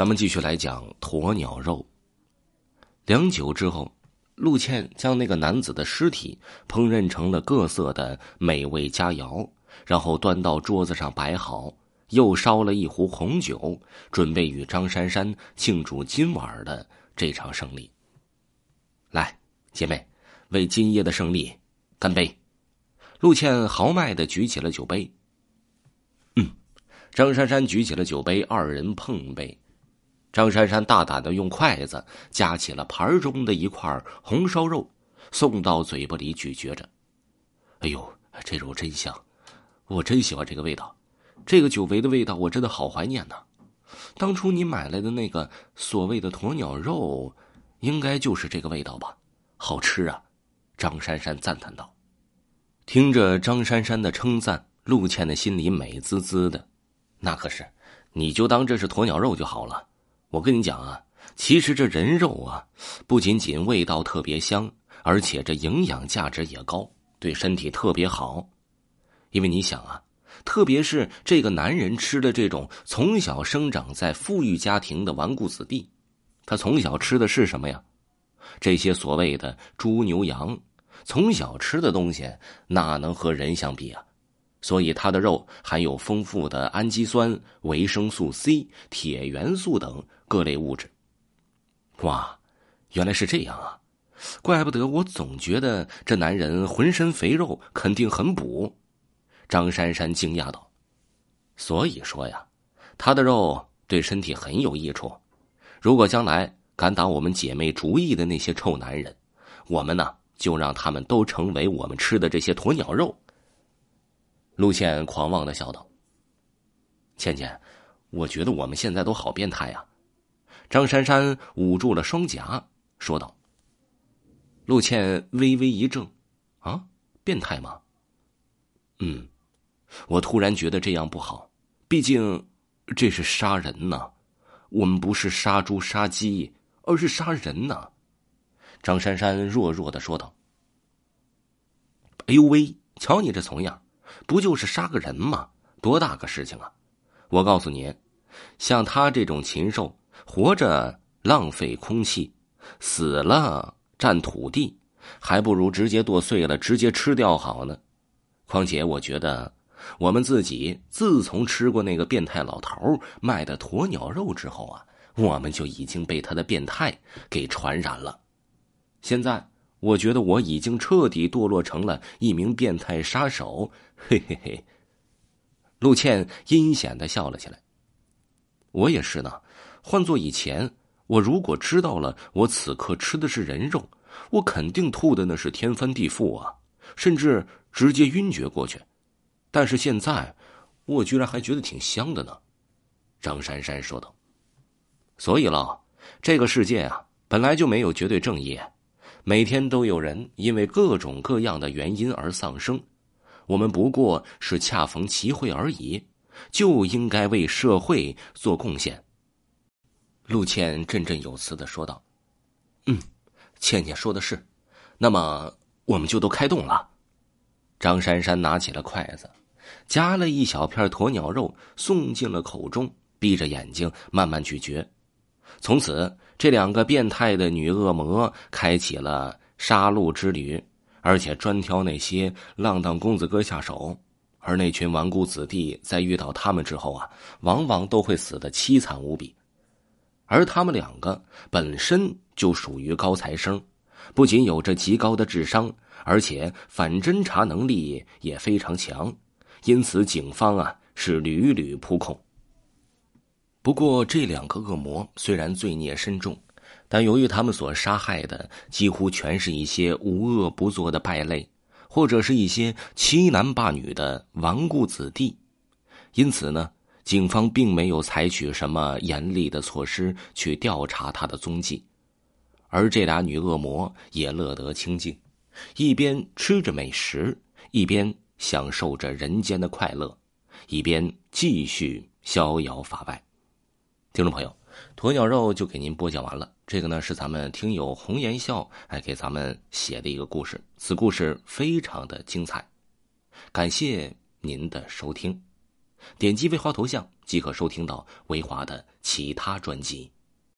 咱们继续来讲鸵鸟肉。良久之后，陆倩将那个男子的尸体烹饪成了各色的美味佳肴，然后端到桌子上摆好，又烧了一壶红酒，准备与张珊珊庆祝今晚的这场胜利。来，姐妹，为今夜的胜利干杯！陆倩豪迈的举起了酒杯。嗯，张珊珊举起了酒杯，二人碰杯。张珊珊大胆的用筷子夹起了盘中的一块红烧肉，送到嘴巴里咀嚼着。哎呦，这肉真香！我真喜欢这个味道，这个久违的味道，我真的好怀念呐。当初你买来的那个所谓的鸵鸟肉，应该就是这个味道吧？好吃啊！张珊珊赞叹道。听着张珊珊的称赞，陆倩的心里美滋滋的。那可是，你就当这是鸵鸟肉就好了。我跟你讲啊，其实这人肉啊，不仅仅味道特别香，而且这营养价值也高，对身体特别好。因为你想啊，特别是这个男人吃的这种从小生长在富裕家庭的纨绔子弟，他从小吃的是什么呀？这些所谓的猪牛羊，从小吃的东西哪能和人相比啊？所以，它的肉含有丰富的氨基酸、维生素 C、铁元素等各类物质。哇，原来是这样啊！怪不得我总觉得这男人浑身肥肉，肯定很补。张珊珊惊讶道：“所以说呀，他的肉对身体很有益处。如果将来敢打我们姐妹主意的那些臭男人，我们呢，就让他们都成为我们吃的这些鸵鸟肉。”陆倩狂妄的笑道：“倩倩，我觉得我们现在都好变态呀。”张珊珊捂住了双颊，说道。陆倩微微一怔：“啊，变态吗？”“嗯，我突然觉得这样不好，毕竟这是杀人呢。我们不是杀猪杀鸡，而是杀人呢。”张珊珊弱弱的说道。“哎呦喂，瞧你这怂样！”不就是杀个人吗？多大个事情啊！我告诉你，像他这种禽兽，活着浪费空气，死了占土地，还不如直接剁碎了直接吃掉好呢。况且，我觉得我们自己自从吃过那个变态老头卖的鸵鸟肉之后啊，我们就已经被他的变态给传染了。现在。我觉得我已经彻底堕落成了一名变态杀手，嘿嘿嘿。陆倩阴险的笑了起来。我也是呢，换做以前，我如果知道了我此刻吃的是人肉，我肯定吐的那是天翻地覆啊，甚至直接晕厥过去。但是现在，我居然还觉得挺香的呢。张珊珊说道。所以了，这个世界啊，本来就没有绝对正义。每天都有人因为各种各样的原因而丧生，我们不过是恰逢其会而已，就应该为社会做贡献。陆倩振振有词的说道：“嗯，倩倩说的是，那么我们就都开动了。”张珊珊拿起了筷子，夹了一小片鸵鸟肉送进了口中，闭着眼睛慢慢咀嚼。从此，这两个变态的女恶魔开启了杀戮之旅，而且专挑那些浪荡公子哥下手。而那群纨绔子弟在遇到他们之后啊，往往都会死得凄惨无比。而他们两个本身就属于高材生，不仅有着极高的智商，而且反侦查能力也非常强，因此警方啊是屡屡扑空。不过，这两个恶魔虽然罪孽深重，但由于他们所杀害的几乎全是一些无恶不作的败类，或者是一些欺男霸女的纨绔子弟，因此呢，警方并没有采取什么严厉的措施去调查他的踪迹。而这俩女恶魔也乐得清静，一边吃着美食，一边享受着人间的快乐，一边继续逍遥法外。听众朋友，鸵鸟肉就给您播讲完了。这个呢是咱们听友红颜笑哎给咱们写的一个故事，此故事非常的精彩，感谢您的收听，点击微华头像。即可收听到维华的其他专辑。